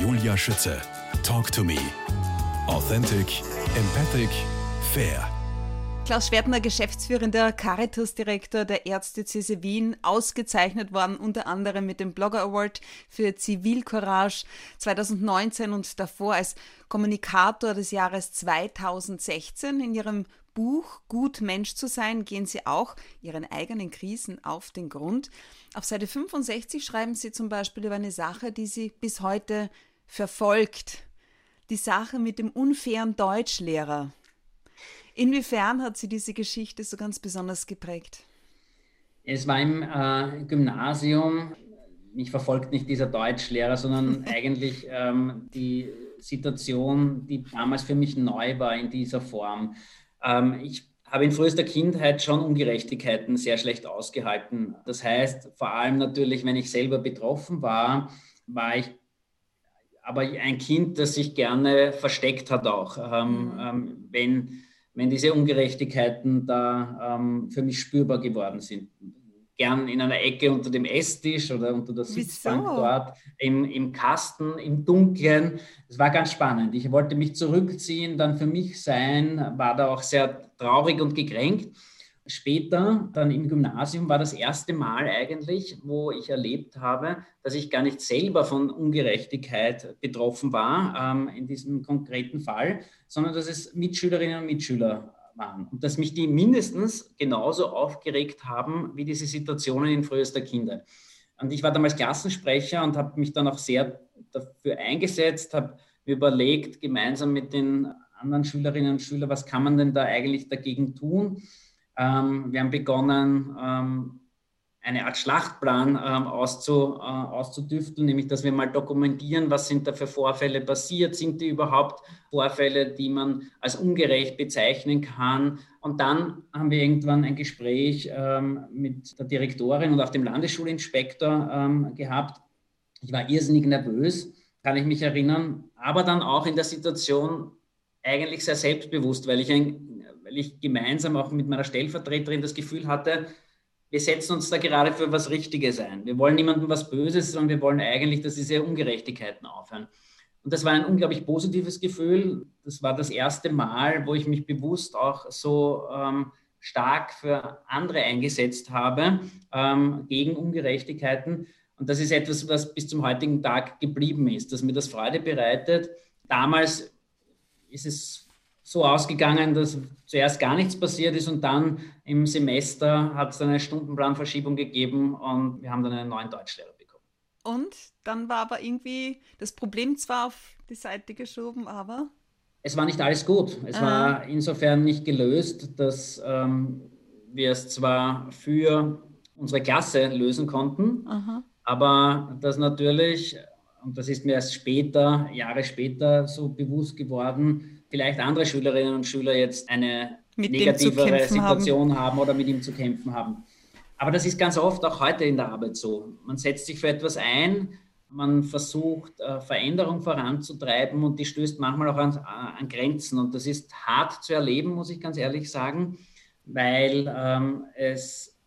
Julia Schütze. Talk to me. Authentic, empathic, fair. Klaus Schwertner, geschäftsführender Caritas-Direktor der Erzdiözese Wien, ausgezeichnet worden unter anderem mit dem Blogger Award für Zivilcourage 2019 und davor als Kommunikator des Jahres 2016. In ihrem Buch Gut Mensch zu sein gehen Sie auch Ihren eigenen Krisen auf den Grund. Auf Seite 65 schreiben Sie zum Beispiel über eine Sache, die Sie bis heute verfolgt. Die Sache mit dem unfairen Deutschlehrer. Inwiefern hat Sie diese Geschichte so ganz besonders geprägt? Es war im äh, Gymnasium, mich verfolgt nicht dieser Deutschlehrer, sondern eigentlich ähm, die Situation, die damals für mich neu war in dieser Form. Ähm, ich habe in frühester Kindheit schon Ungerechtigkeiten sehr schlecht ausgehalten. Das heißt, vor allem natürlich, wenn ich selber betroffen war, war ich aber ein Kind, das sich gerne versteckt hat auch. Ähm, mhm. ähm, wenn wenn diese Ungerechtigkeiten da ähm, für mich spürbar geworden sind. Gern in einer Ecke unter dem Esstisch oder unter der Sitzbank Wieso? dort, im, im Kasten, im Dunkeln. Es war ganz spannend. Ich wollte mich zurückziehen, dann für mich sein, war da auch sehr traurig und gekränkt. Später, dann im Gymnasium, war das erste Mal eigentlich, wo ich erlebt habe, dass ich gar nicht selber von Ungerechtigkeit betroffen war, ähm, in diesem konkreten Fall, sondern dass es Mitschülerinnen und Mitschüler waren und dass mich die mindestens genauso aufgeregt haben wie diese Situationen in frühester Kinder. Und ich war damals Klassensprecher und habe mich dann auch sehr dafür eingesetzt, habe mir überlegt, gemeinsam mit den anderen Schülerinnen und Schülern, was kann man denn da eigentlich dagegen tun? Ähm, wir haben begonnen, ähm, eine Art Schlachtplan ähm, auszu, äh, auszudüfteln, nämlich dass wir mal dokumentieren, was sind da für Vorfälle passiert, sind die überhaupt Vorfälle, die man als ungerecht bezeichnen kann. Und dann haben wir irgendwann ein Gespräch ähm, mit der Direktorin und auch dem Landesschulinspektor ähm, gehabt. Ich war irrsinnig nervös, kann ich mich erinnern, aber dann auch in der Situation eigentlich sehr selbstbewusst, weil ich ein weil ich gemeinsam auch mit meiner Stellvertreterin das Gefühl hatte, wir setzen uns da gerade für was Richtiges ein. Wir wollen niemandem was Böses, sondern wir wollen eigentlich, dass diese Ungerechtigkeiten aufhören. Und das war ein unglaublich positives Gefühl. Das war das erste Mal, wo ich mich bewusst auch so ähm, stark für andere eingesetzt habe, ähm, gegen Ungerechtigkeiten. Und das ist etwas, was bis zum heutigen Tag geblieben ist, dass mir das Freude bereitet. Damals ist es so ausgegangen, dass zuerst gar nichts passiert ist und dann im Semester hat es eine Stundenplanverschiebung gegeben und wir haben dann einen neuen Deutschlehrer bekommen. Und dann war aber irgendwie das Problem zwar auf die Seite geschoben, aber. Es war nicht alles gut. Es ah. war insofern nicht gelöst, dass ähm, wir es zwar für unsere Klasse lösen konnten, Aha. aber das natürlich, und das ist mir erst später, Jahre später so bewusst geworden, vielleicht andere Schülerinnen und Schüler jetzt eine mit negativere Situation haben. haben oder mit ihm zu kämpfen haben. Aber das ist ganz oft auch heute in der Arbeit so. Man setzt sich für etwas ein, man versucht, äh, Veränderung voranzutreiben und die stößt manchmal auch an, an, Grenzen. Und das ist hart zu erleben, muss ich ganz ehrlich sagen, weil ähm, es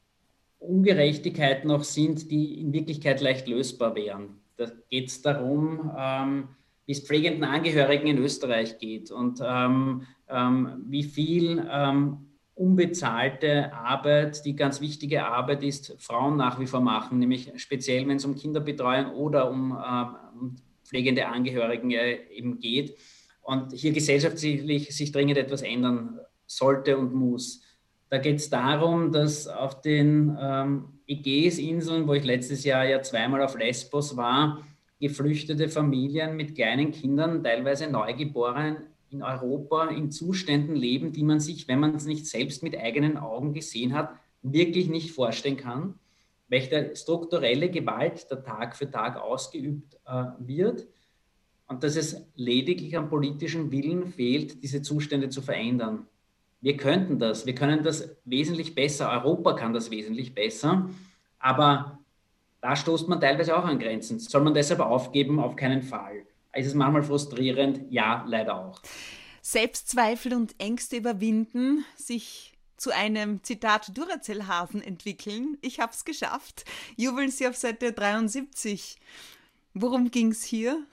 Ungerechtigkeiten noch sind, die in Wirklichkeit leicht lösbar wären. Da geht es darum, ähm, wie es pflegenden Angehörigen in Österreich geht und ähm, ähm, wie viel ähm, unbezahlte Arbeit, die ganz wichtige Arbeit ist, Frauen nach wie vor machen, nämlich speziell, wenn es um Kinderbetreuung oder um, äh, um pflegende Angehörigen äh, eben geht. Und hier gesellschaftlich sich dringend etwas ändern sollte und muss. Da geht es darum, dass auf den ähm, Ägäisinseln, wo ich letztes Jahr ja zweimal auf Lesbos war, geflüchtete Familien mit kleinen Kindern, teilweise Neugeborenen in Europa in Zuständen leben, die man sich, wenn man es nicht selbst mit eigenen Augen gesehen hat, wirklich nicht vorstellen kann, welche strukturelle Gewalt da Tag für Tag ausgeübt äh, wird. Und dass es lediglich am politischen Willen fehlt, diese Zustände zu verändern. Wir könnten das, wir können das wesentlich besser, Europa kann das wesentlich besser, aber da stoßt man teilweise auch an Grenzen. Soll man deshalb aufgeben? Auf keinen Fall. Ist es manchmal frustrierend? Ja, leider auch. Selbstzweifel und Ängste überwinden, sich zu einem Zitat Duracell-Hasen entwickeln. Ich habe es geschafft. Jubeln Sie auf Seite 73. Worum ging es hier?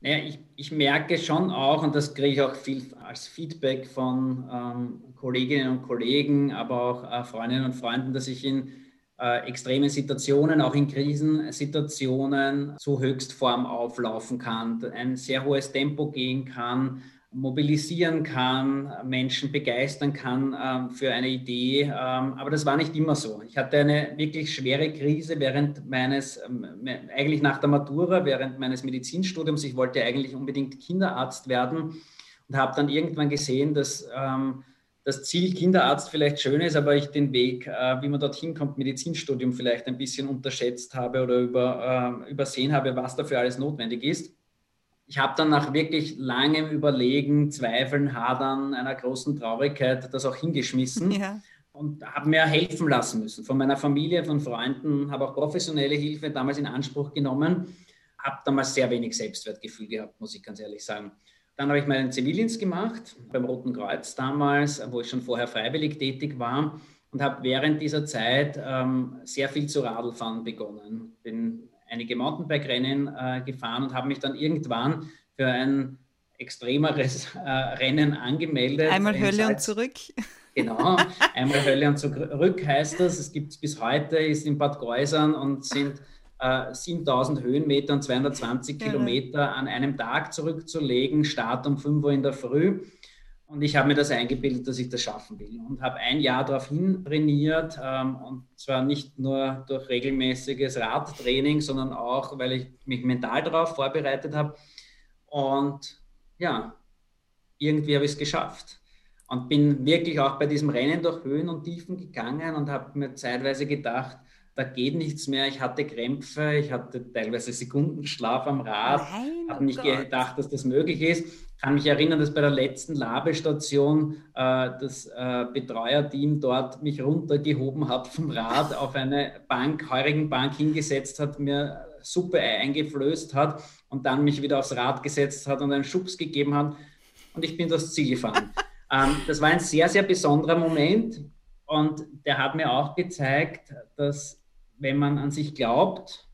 Naja, ich, ich merke schon auch, und das kriege ich auch viel als Feedback von ähm, Kolleginnen und Kollegen, aber auch äh, Freundinnen und Freunden, dass ich in äh, extremen Situationen, auch in Krisensituationen zu Höchstform auflaufen kann, ein sehr hohes Tempo gehen kann, mobilisieren kann, Menschen begeistern kann ähm, für eine Idee. Ähm, aber das war nicht immer so. Ich hatte eine wirklich schwere Krise während meines, ähm, eigentlich nach der Matura, während meines Medizinstudiums. Ich wollte eigentlich unbedingt Kinderarzt werden und habe dann irgendwann gesehen, dass das Ziel Kinderarzt vielleicht schön ist, aber ich den Weg, äh, wie man dorthin kommt, Medizinstudium vielleicht ein bisschen unterschätzt habe oder über, äh, übersehen habe, was dafür alles notwendig ist ich habe dann nach wirklich langem Überlegen, Zweifeln, Hadern, einer großen Traurigkeit das auch hingeschmissen ja. und habe mir helfen lassen müssen von meiner Familie, von Freunden, habe auch professionelle Hilfe damals in Anspruch genommen, habe damals sehr wenig Selbstwertgefühl gehabt, muss ich ganz ehrlich sagen. Dann habe ich meinen Zivildienst gemacht beim Roten Kreuz damals, wo ich schon vorher freiwillig tätig war und habe während dieser Zeit ähm, sehr viel zu Radlfahren begonnen. Bin einige Mountainbike-Rennen äh, gefahren und habe mich dann irgendwann für ein extremeres äh, Rennen angemeldet. Einmal Hölle und zurück. Genau, einmal Hölle und zurück heißt das. Es gibt es bis heute, ist in Bad Geusern und sind äh, 7000 Höhenmeter und 220 ja. Kilometer an einem Tag zurückzulegen, Start um 5 Uhr in der Früh. Und ich habe mir das eingebildet, dass ich das schaffen will und habe ein Jahr darauf hin trainiert ähm, und zwar nicht nur durch regelmäßiges Radtraining, sondern auch, weil ich mich mental darauf vorbereitet habe. Und ja, irgendwie habe ich es geschafft und bin wirklich auch bei diesem Rennen durch Höhen und Tiefen gegangen und habe mir zeitweise gedacht, da geht nichts mehr. Ich hatte Krämpfe, ich hatte teilweise Sekundenschlaf am Rad, habe nicht Gott. gedacht, dass das möglich ist kann mich erinnern, dass bei der letzten Labestation äh, das äh, Betreuerteam dort mich runtergehoben hat vom Rad auf eine Bank, heurigen Bank hingesetzt hat, mir Suppe eingeflößt hat und dann mich wieder aufs Rad gesetzt hat und einen Schubs gegeben hat und ich bin durchs Ziel gefahren. ähm, das war ein sehr, sehr besonderer Moment und der hat mir auch gezeigt, dass wenn man an sich glaubt,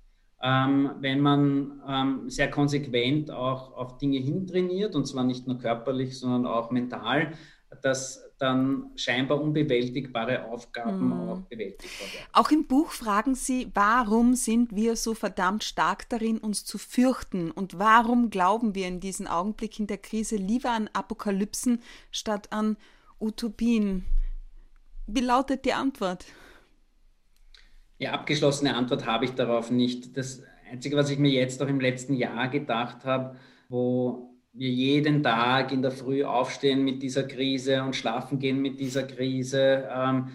ähm, wenn man ähm, sehr konsequent auch auf Dinge hintrainiert, und zwar nicht nur körperlich, sondern auch mental, dass dann scheinbar unbewältigbare Aufgaben mhm. auch bewältigt werden. Auch im Buch fragen Sie, warum sind wir so verdammt stark darin, uns zu fürchten? Und warum glauben wir in diesen Augenblicken der Krise lieber an Apokalypsen statt an Utopien? Wie lautet die Antwort? Die abgeschlossene Antwort habe ich darauf nicht. Das Einzige, was ich mir jetzt auch im letzten Jahr gedacht habe, wo wir jeden Tag in der Früh aufstehen mit dieser Krise und schlafen gehen mit dieser Krise. Ähm,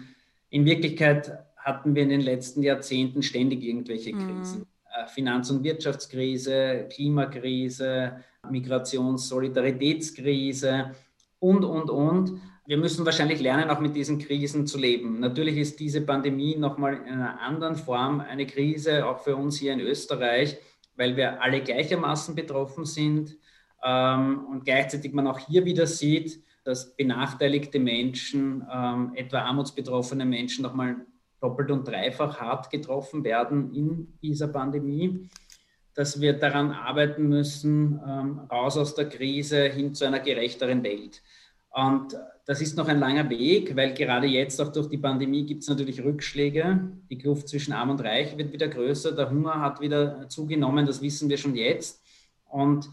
in Wirklichkeit hatten wir in den letzten Jahrzehnten ständig irgendwelche mhm. Krisen. Mhm. Finanz- und Wirtschaftskrise, Klimakrise, Migrations-, Solidaritätskrise und, und, und wir müssen wahrscheinlich lernen, auch mit diesen Krisen zu leben. Natürlich ist diese Pandemie nochmal in einer anderen Form eine Krise, auch für uns hier in Österreich, weil wir alle gleichermaßen betroffen sind ähm, und gleichzeitig man auch hier wieder sieht, dass benachteiligte Menschen, ähm, etwa armutsbetroffene Menschen, nochmal doppelt und dreifach hart getroffen werden in dieser Pandemie, dass wir daran arbeiten müssen, ähm, raus aus der Krise hin zu einer gerechteren Welt. Und das ist noch ein langer Weg, weil gerade jetzt auch durch die Pandemie gibt es natürlich Rückschläge. Die Kluft zwischen Arm und Reich wird wieder größer, der Hunger hat wieder zugenommen, das wissen wir schon jetzt. Und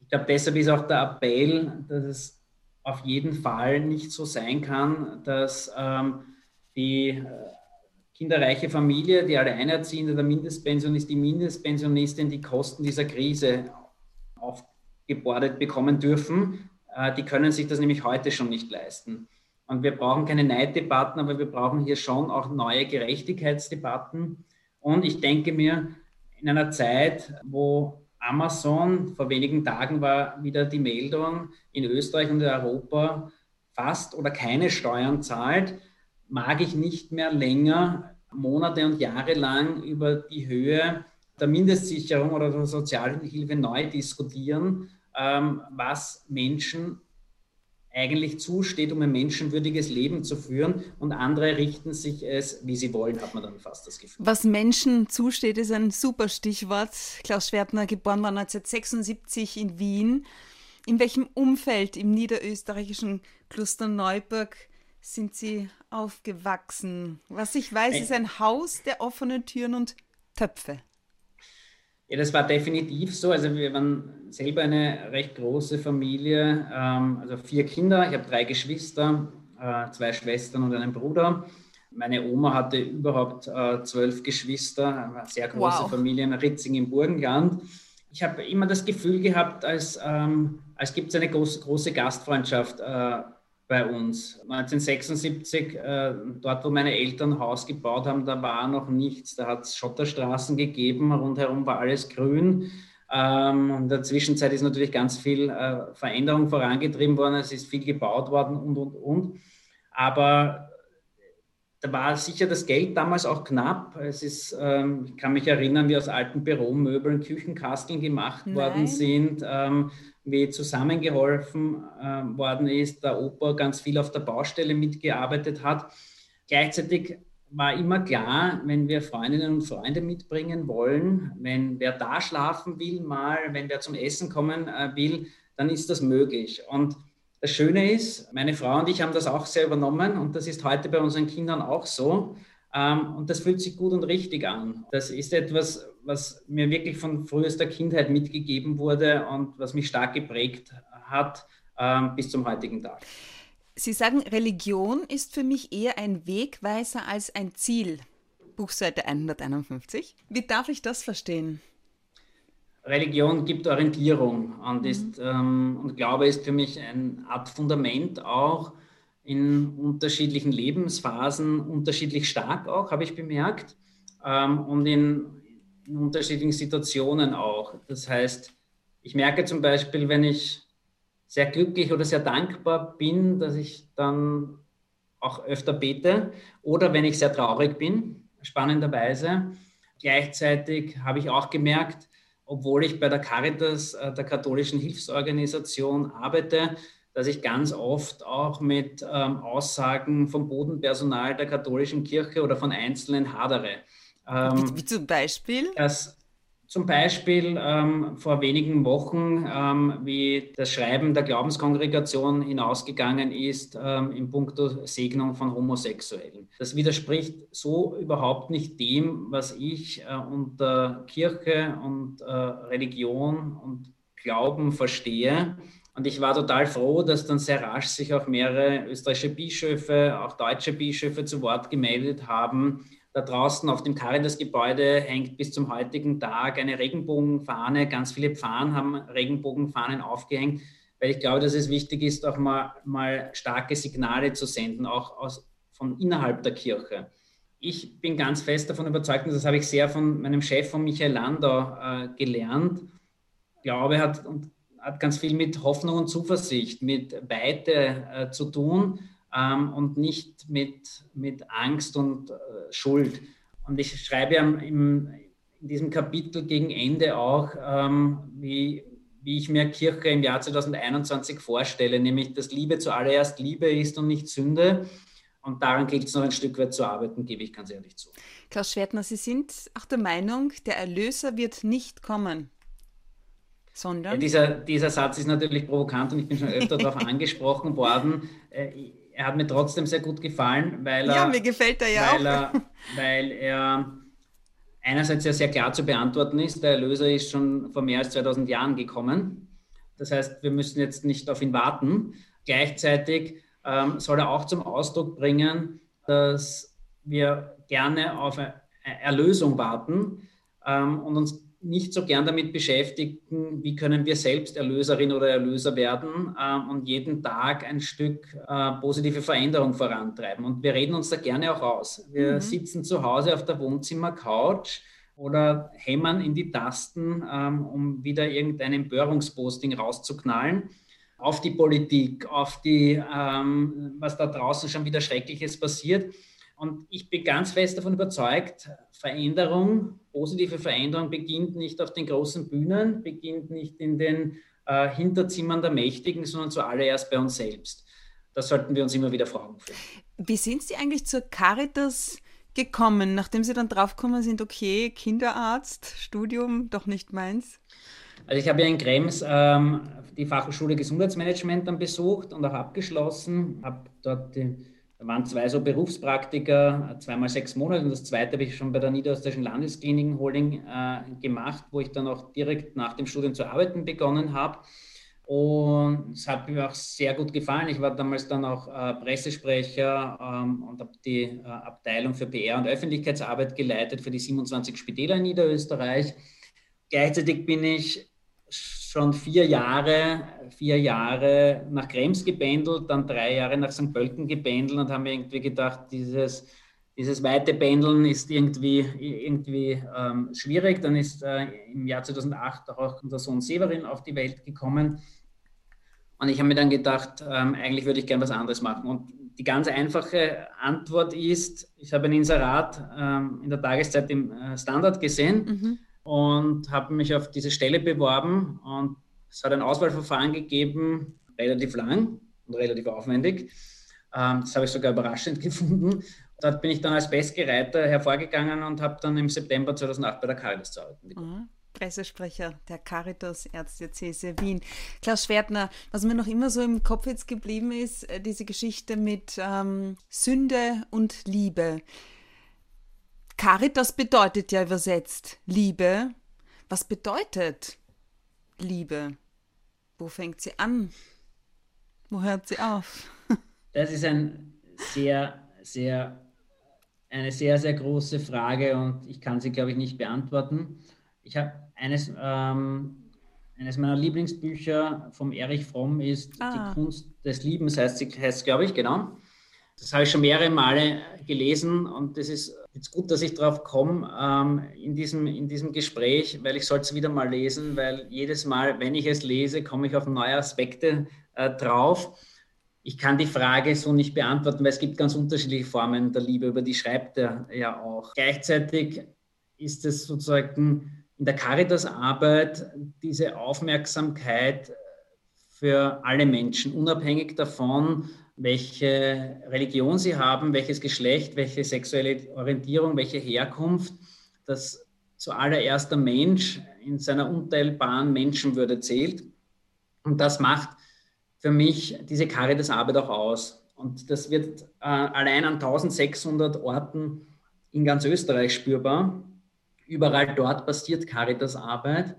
ich glaube, deshalb ist auch der Appell, dass es auf jeden Fall nicht so sein kann, dass ähm, die äh, kinderreiche Familie, die Alleinerziehende, der Mindestpensionist, die Mindestpensionistin die Kosten dieser Krise aufgebordet bekommen dürfen, die können sich das nämlich heute schon nicht leisten. Und wir brauchen keine Neiddebatten, aber wir brauchen hier schon auch neue Gerechtigkeitsdebatten. Und ich denke mir, in einer Zeit, wo Amazon, vor wenigen Tagen war wieder die Meldung, in Österreich und in Europa fast oder keine Steuern zahlt, mag ich nicht mehr länger Monate und Jahre lang über die Höhe der Mindestsicherung oder der Sozialhilfe neu diskutieren, ähm, was Menschen eigentlich zusteht, um ein menschenwürdiges Leben zu führen und andere richten sich es, wie sie wollen, hat man dann fast das Gefühl. Was Menschen zusteht, ist ein super Stichwort. Klaus Schwertner, geboren war 1976 in Wien. In welchem Umfeld im niederösterreichischen Klosterneuburg sind Sie aufgewachsen? Was ich weiß, ist ein Haus der offenen Türen und Töpfe. Ja, das war definitiv so. Also wir waren selber eine recht große Familie, ähm, also vier Kinder. Ich habe drei Geschwister, äh, zwei Schwestern und einen Bruder. Meine Oma hatte überhaupt äh, zwölf Geschwister, eine sehr große wow. Familie in Ritzing im Burgenland. Ich habe immer das Gefühl gehabt, als, ähm, als gibt es eine groß, große Gastfreundschaft äh, bei uns. 1976, äh, dort wo meine Eltern Haus gebaut haben, da war noch nichts. Da hat es Schotterstraßen gegeben, rundherum war alles grün. Ähm, in der Zwischenzeit ist natürlich ganz viel äh, Veränderung vorangetrieben worden, es ist viel gebaut worden und, und, und. Aber da war sicher das Geld damals auch knapp. Es ist, ähm, ich kann mich erinnern, wie aus alten Büromöbeln Küchenkasteln gemacht Nein. worden sind. Ähm, wie zusammengeholfen äh, worden ist, der Opa ganz viel auf der Baustelle mitgearbeitet hat. Gleichzeitig war immer klar, wenn wir Freundinnen und Freunde mitbringen wollen, wenn wer da schlafen will mal, wenn wer zum Essen kommen äh, will, dann ist das möglich. Und das Schöne ist, meine Frau und ich haben das auch sehr übernommen und das ist heute bei unseren Kindern auch so. Ähm, und das fühlt sich gut und richtig an. Das ist etwas, was mir wirklich von frühester Kindheit mitgegeben wurde und was mich stark geprägt hat ähm, bis zum heutigen Tag. Sie sagen, Religion ist für mich eher ein Wegweiser als ein Ziel. Buchseite 151. Wie darf ich das verstehen? Religion gibt Orientierung und, mhm. ist, ähm, und Glaube ist für mich eine Art Fundament auch in unterschiedlichen Lebensphasen, unterschiedlich stark auch, habe ich bemerkt. Ähm, und in, in unterschiedlichen Situationen auch. Das heißt, ich merke zum Beispiel, wenn ich sehr glücklich oder sehr dankbar bin, dass ich dann auch öfter bete oder wenn ich sehr traurig bin, spannenderweise. Gleichzeitig habe ich auch gemerkt, obwohl ich bei der Caritas, äh, der katholischen Hilfsorganisation, arbeite, dass ich ganz oft auch mit ähm, Aussagen vom Bodenpersonal der katholischen Kirche oder von Einzelnen hadere. Ähm, wie, wie, zum Beispiel? Dass zum Beispiel ähm, vor wenigen Wochen, ähm, wie das Schreiben der Glaubenskongregation hinausgegangen ist ähm, im Punkto Segnung von Homosexuellen. Das widerspricht so überhaupt nicht dem, was ich äh, unter Kirche und äh, Religion und Glauben verstehe. Und ich war total froh, dass dann sehr rasch sich auch mehrere österreichische Bischöfe, auch deutsche Bischöfe zu Wort gemeldet haben da draußen auf dem Caritas-Gebäude hängt bis zum heutigen Tag eine Regenbogenfahne. Ganz viele Pfannen haben Regenbogenfahnen aufgehängt, weil ich glaube, dass es wichtig ist, auch mal, mal starke Signale zu senden, auch aus, von innerhalb der Kirche. Ich bin ganz fest davon überzeugt, und das habe ich sehr von meinem Chef, von Michael Landau, äh, gelernt. Glaube, hat, hat ganz viel mit Hoffnung und Zuversicht, mit Weite äh, zu tun ähm, und nicht mit, mit Angst und äh, Schuld. Und ich schreibe im, in diesem Kapitel gegen Ende auch, ähm, wie, wie ich mir Kirche im Jahr 2021 vorstelle, nämlich dass Liebe zuallererst Liebe ist und nicht Sünde. Und daran gilt es noch ein Stück weit zu arbeiten, gebe ich ganz ehrlich zu. Klaus Schwertner, Sie sind auch der Meinung, der Erlöser wird nicht kommen, sondern. Ja, dieser, dieser Satz ist natürlich provokant und ich bin schon öfter darauf angesprochen worden. Äh, er hat mir trotzdem sehr gut gefallen, weil er. Ja, mir gefällt er ja weil auch. Er, weil er einerseits ja sehr klar zu beantworten ist. Der Erlöser ist schon vor mehr als 2000 Jahren gekommen. Das heißt, wir müssen jetzt nicht auf ihn warten. Gleichzeitig ähm, soll er auch zum Ausdruck bringen, dass wir gerne auf Erlösung warten ähm, und uns nicht so gern damit beschäftigen, wie können wir selbst Erlöserin oder Erlöser werden äh, und jeden Tag ein Stück äh, positive Veränderung vorantreiben. Und wir reden uns da gerne auch aus. Wir mhm. sitzen zu Hause auf der Wohnzimmercouch oder hämmern in die Tasten, ähm, um wieder irgendein Empörungsposting rauszuknallen auf die Politik, auf die, ähm, was da draußen schon wieder Schreckliches passiert. Und ich bin ganz fest davon überzeugt, Veränderung, positive Veränderung beginnt nicht auf den großen Bühnen, beginnt nicht in den äh, Hinterzimmern der Mächtigen, sondern zuallererst bei uns selbst. Das sollten wir uns immer wieder fragen. Wie sind Sie eigentlich zur Caritas gekommen, nachdem Sie dann draufgekommen sind, okay, Kinderarzt, Studium, doch nicht meins? Also ich habe ja in Krems ähm, die Fachhochschule Gesundheitsmanagement dann besucht und auch abgeschlossen, habe dort die waren zwei so Berufspraktika, zweimal sechs Monate und das zweite habe ich schon bei der Niederösterreichischen Landeskliniken Holding äh, gemacht, wo ich dann auch direkt nach dem Studium zu arbeiten begonnen habe. Und es hat mir auch sehr gut gefallen. Ich war damals dann auch äh, Pressesprecher ähm, und habe die äh, Abteilung für PR und Öffentlichkeitsarbeit geleitet für die 27 Spitäler in Niederösterreich. Gleichzeitig bin ich schon vier Jahre, vier Jahre nach Krems gebändelt, dann drei Jahre nach St. Pölten gebändelt und haben irgendwie gedacht, dieses, dieses weite Pendeln ist irgendwie, irgendwie ähm, schwierig. Dann ist äh, im Jahr 2008 auch unser Sohn Severin auf die Welt gekommen. Und ich habe mir dann gedacht, ähm, eigentlich würde ich gern was anderes machen. Und die ganz einfache Antwort ist, ich habe ein Inserat ähm, in der Tageszeit im äh, Standard gesehen. Mhm und habe mich auf diese Stelle beworben und es hat ein Auswahlverfahren gegeben, relativ lang und relativ aufwendig. Ähm, das habe ich sogar überraschend gefunden. Dort bin ich dann als Bestgereiter hervorgegangen und habe dann im September 2008 bei der Caritas zu arbeiten begonnen. Mhm. Pressesprecher der Caritas Erzdiözese Wien. Klaus Schwertner, was mir noch immer so im Kopf jetzt geblieben ist, äh, diese Geschichte mit ähm, Sünde und Liebe. Caritas bedeutet ja übersetzt Liebe. Was bedeutet Liebe? Wo fängt sie an? Wo hört sie auf? Das ist ein sehr, sehr, eine sehr, sehr große Frage und ich kann sie, glaube ich, nicht beantworten. Ich habe eines, ähm, eines meiner Lieblingsbücher vom Erich Fromm ist ah. Die Kunst des Liebens, heißt, heißt glaube ich, genau. Das habe ich schon mehrere Male gelesen und das ist jetzt gut, dass ich drauf komme ähm, in, diesem, in diesem Gespräch, weil ich sollte es wieder mal lesen, weil jedes Mal, wenn ich es lese, komme ich auf neue Aspekte äh, drauf. Ich kann die Frage so nicht beantworten, weil es gibt ganz unterschiedliche Formen der Liebe, über die schreibt er ja auch. Gleichzeitig ist es sozusagen in der Caritas-Arbeit diese Aufmerksamkeit für alle Menschen, unabhängig davon, welche Religion sie haben, welches Geschlecht, welche sexuelle Orientierung, welche Herkunft, dass zuallererst der Mensch in seiner unteilbaren Menschenwürde zählt. Und das macht für mich diese Caritas-Arbeit auch aus. Und das wird äh, allein an 1600 Orten in ganz Österreich spürbar. Überall dort passiert Caritas-Arbeit.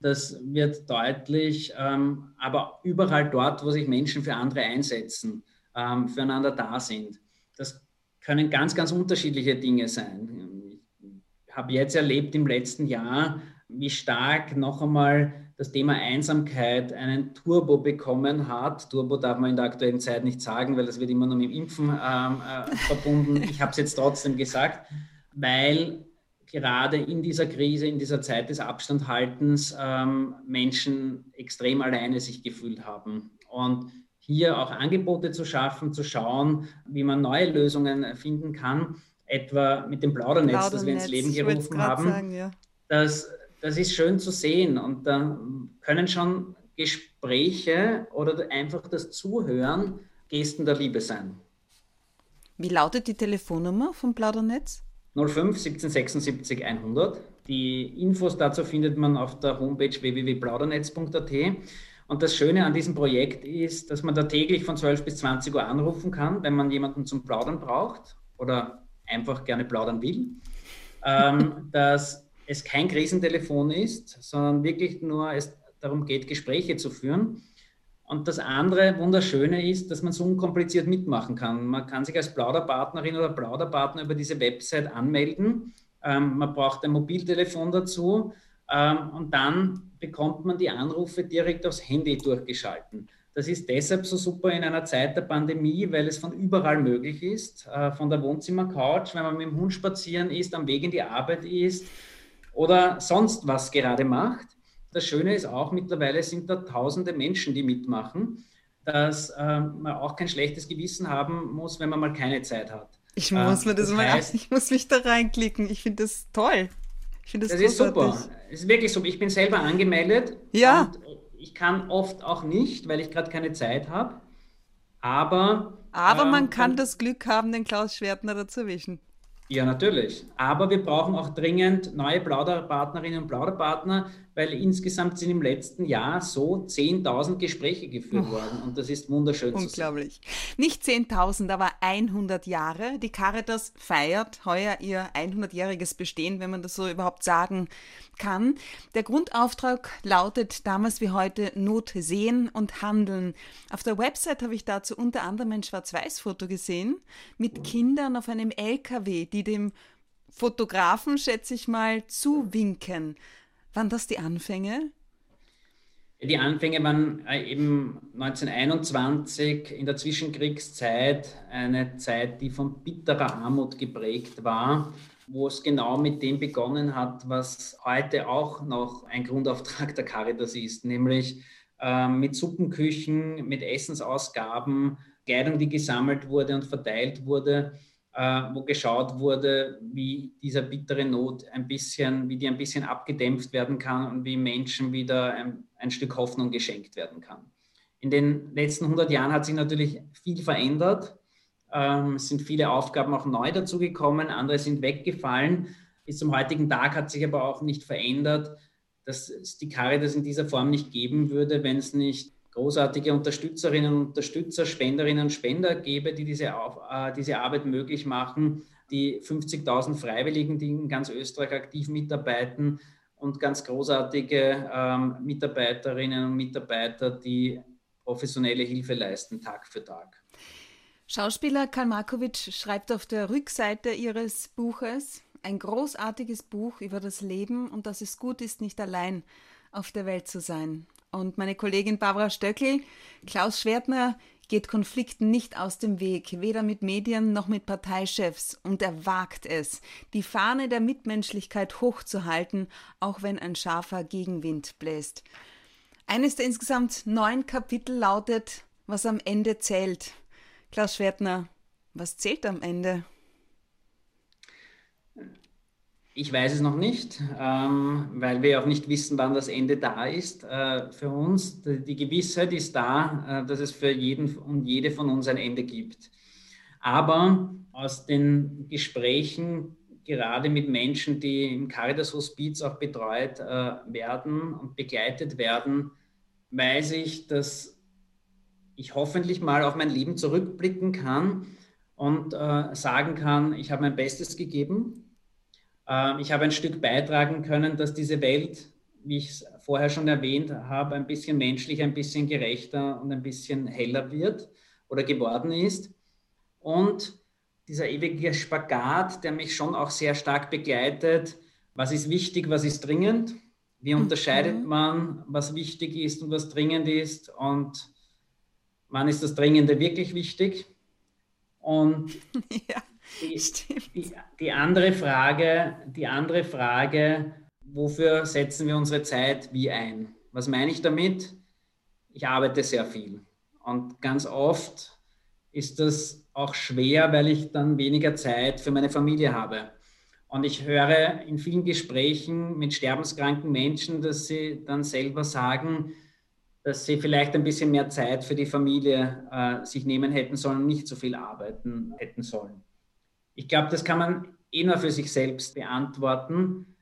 Das wird deutlich, ähm, aber überall dort, wo sich Menschen für andere einsetzen ähm, füreinander da sind. Das können ganz, ganz unterschiedliche Dinge sein. Ich habe jetzt erlebt im letzten Jahr, wie stark noch einmal das Thema Einsamkeit einen Turbo bekommen hat. Turbo darf man in der aktuellen Zeit nicht sagen, weil das wird immer nur mit dem Impfen ähm, äh, verbunden. Ich habe es jetzt trotzdem gesagt, weil gerade in dieser Krise, in dieser Zeit des Abstandhaltens ähm, Menschen extrem alleine sich gefühlt haben. Und hier auch Angebote zu schaffen, zu schauen, wie man neue Lösungen finden kann, etwa mit dem Plaudernetz, Plaudernetz das wir ins Leben gerufen haben. Sagen, ja. das, das ist schön zu sehen und da können schon Gespräche oder einfach das Zuhören Gesten der Liebe sein. Wie lautet die Telefonnummer vom Plaudernetz? 05 1776 100. Die Infos dazu findet man auf der Homepage www.plaudernetz.at. Und das Schöne an diesem Projekt ist, dass man da täglich von 12 bis 20 Uhr anrufen kann, wenn man jemanden zum Plaudern braucht oder einfach gerne plaudern will. Ähm, dass es kein Krisentelefon ist, sondern wirklich nur es darum geht, Gespräche zu führen. Und das andere Wunderschöne ist, dass man so unkompliziert mitmachen kann. Man kann sich als Plauderpartnerin oder Plauderpartner über diese Website anmelden. Ähm, man braucht ein Mobiltelefon dazu und dann bekommt man die Anrufe direkt aufs Handy durchgeschalten. Das ist deshalb so super in einer Zeit der Pandemie, weil es von überall möglich ist. Äh, von der Wohnzimmercouch, wenn man mit dem Hund spazieren ist, am Weg in die Arbeit ist oder sonst was gerade macht. Das Schöne ist auch, mittlerweile sind da tausende Menschen, die mitmachen, dass äh, man auch kein schlechtes Gewissen haben muss, wenn man mal keine Zeit hat. Ich muss mir das, das mal, heißt, ich muss mich da reinklicken. Ich finde das toll. Ich finde das, das ist super. Es ist wirklich super. Ich bin selber angemeldet. Ja. ich kann oft auch nicht, weil ich gerade keine Zeit habe. Aber. Aber ähm, man kann das Glück haben, den Klaus Schwertner dazu wischen. Ja, natürlich. Aber wir brauchen auch dringend neue Plauderpartnerinnen und Plauderpartner, weil insgesamt sind im letzten Jahr so 10.000 Gespräche geführt oh. worden und das ist wunderschön. Unglaublich. Nicht 10.000, aber 100 Jahre. Die Caritas feiert heuer ihr 100-jähriges Bestehen, wenn man das so überhaupt sagen kann. Der Grundauftrag lautet damals wie heute Not sehen und handeln. Auf der Website habe ich dazu unter anderem ein Schwarz-Weiß-Foto gesehen mit Kindern auf einem LKW, die dem Fotografen, schätze ich mal, zuwinken. Waren das die Anfänge? Die Anfänge waren äh, eben 1921 in der Zwischenkriegszeit, eine Zeit, die von bitterer Armut geprägt war, wo es genau mit dem begonnen hat, was heute auch noch ein Grundauftrag der Caritas ist, nämlich äh, mit Suppenküchen, mit Essensausgaben, Kleidung, die gesammelt wurde und verteilt wurde wo geschaut wurde, wie dieser bittere Not ein bisschen, wie die ein bisschen abgedämpft werden kann und wie Menschen wieder ein, ein Stück Hoffnung geschenkt werden kann. In den letzten 100 Jahren hat sich natürlich viel verändert. Ähm, es sind viele Aufgaben auch neu dazugekommen, andere sind weggefallen. Bis zum heutigen Tag hat sich aber auch nicht verändert, dass es die Caritas in dieser Form nicht geben würde, wenn es nicht großartige Unterstützerinnen und Unterstützer, Spenderinnen und Spender gebe, die diese, Auf, äh, diese Arbeit möglich machen, die 50.000 Freiwilligen, die in ganz Österreich aktiv mitarbeiten und ganz großartige ähm, Mitarbeiterinnen und Mitarbeiter, die professionelle Hilfe leisten, Tag für Tag. Schauspieler Karl Markovic schreibt auf der Rückseite ihres Buches ein großartiges Buch über das Leben und dass es gut ist, nicht allein auf der Welt zu sein. Und meine Kollegin Barbara Stöckel, Klaus Schwertner geht Konflikten nicht aus dem Weg, weder mit Medien noch mit Parteichefs, und er wagt es, die Fahne der Mitmenschlichkeit hochzuhalten, auch wenn ein scharfer Gegenwind bläst. Eines der insgesamt neun Kapitel lautet, was am Ende zählt. Klaus Schwertner, was zählt am Ende? Ich weiß es noch nicht, ähm, weil wir auch nicht wissen, wann das Ende da ist. Äh, für uns, die, die Gewissheit ist da, äh, dass es für jeden und jede von uns ein Ende gibt. Aber aus den Gesprächen, gerade mit Menschen, die im Caritas Hospiz auch betreut äh, werden und begleitet werden, weiß ich, dass ich hoffentlich mal auf mein Leben zurückblicken kann und äh, sagen kann, ich habe mein Bestes gegeben ich habe ein Stück beitragen können, dass diese Welt, wie ich es vorher schon erwähnt habe, ein bisschen menschlicher, ein bisschen gerechter und ein bisschen heller wird oder geworden ist. Und dieser ewige Spagat, der mich schon auch sehr stark begleitet, was ist wichtig, was ist dringend, wie unterscheidet mhm. man, was wichtig ist und was dringend ist und wann ist das Dringende wirklich wichtig? Und ja. Die, die, die, andere Frage, die andere Frage, wofür setzen wir unsere Zeit wie ein? Was meine ich damit? Ich arbeite sehr viel und ganz oft ist das auch schwer, weil ich dann weniger Zeit für meine Familie habe. Und ich höre in vielen Gesprächen mit sterbenskranken Menschen, dass sie dann selber sagen, dass sie vielleicht ein bisschen mehr Zeit für die Familie äh, sich nehmen hätten sollen und nicht so viel arbeiten hätten sollen. Ich glaube, das kann man eh nur für sich selbst beantworten.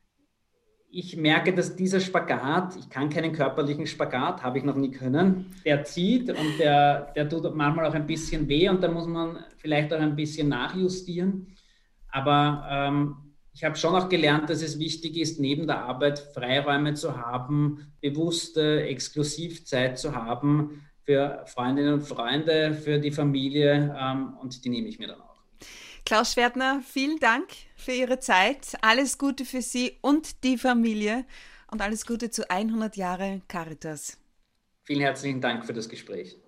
Ich merke, dass dieser Spagat, ich kann keinen körperlichen Spagat, habe ich noch nie können, der zieht und der, der tut manchmal auch ein bisschen weh und da muss man vielleicht auch ein bisschen nachjustieren. Aber ähm, ich habe schon auch gelernt, dass es wichtig ist, neben der Arbeit Freiräume zu haben, bewusste Exklusivzeit zu haben für Freundinnen und Freunde, für die Familie ähm, und die nehme ich mir dann auch. Klaus Schwertner, vielen Dank für Ihre Zeit. Alles Gute für Sie und die Familie und alles Gute zu 100 Jahre Caritas. Vielen herzlichen Dank für das Gespräch.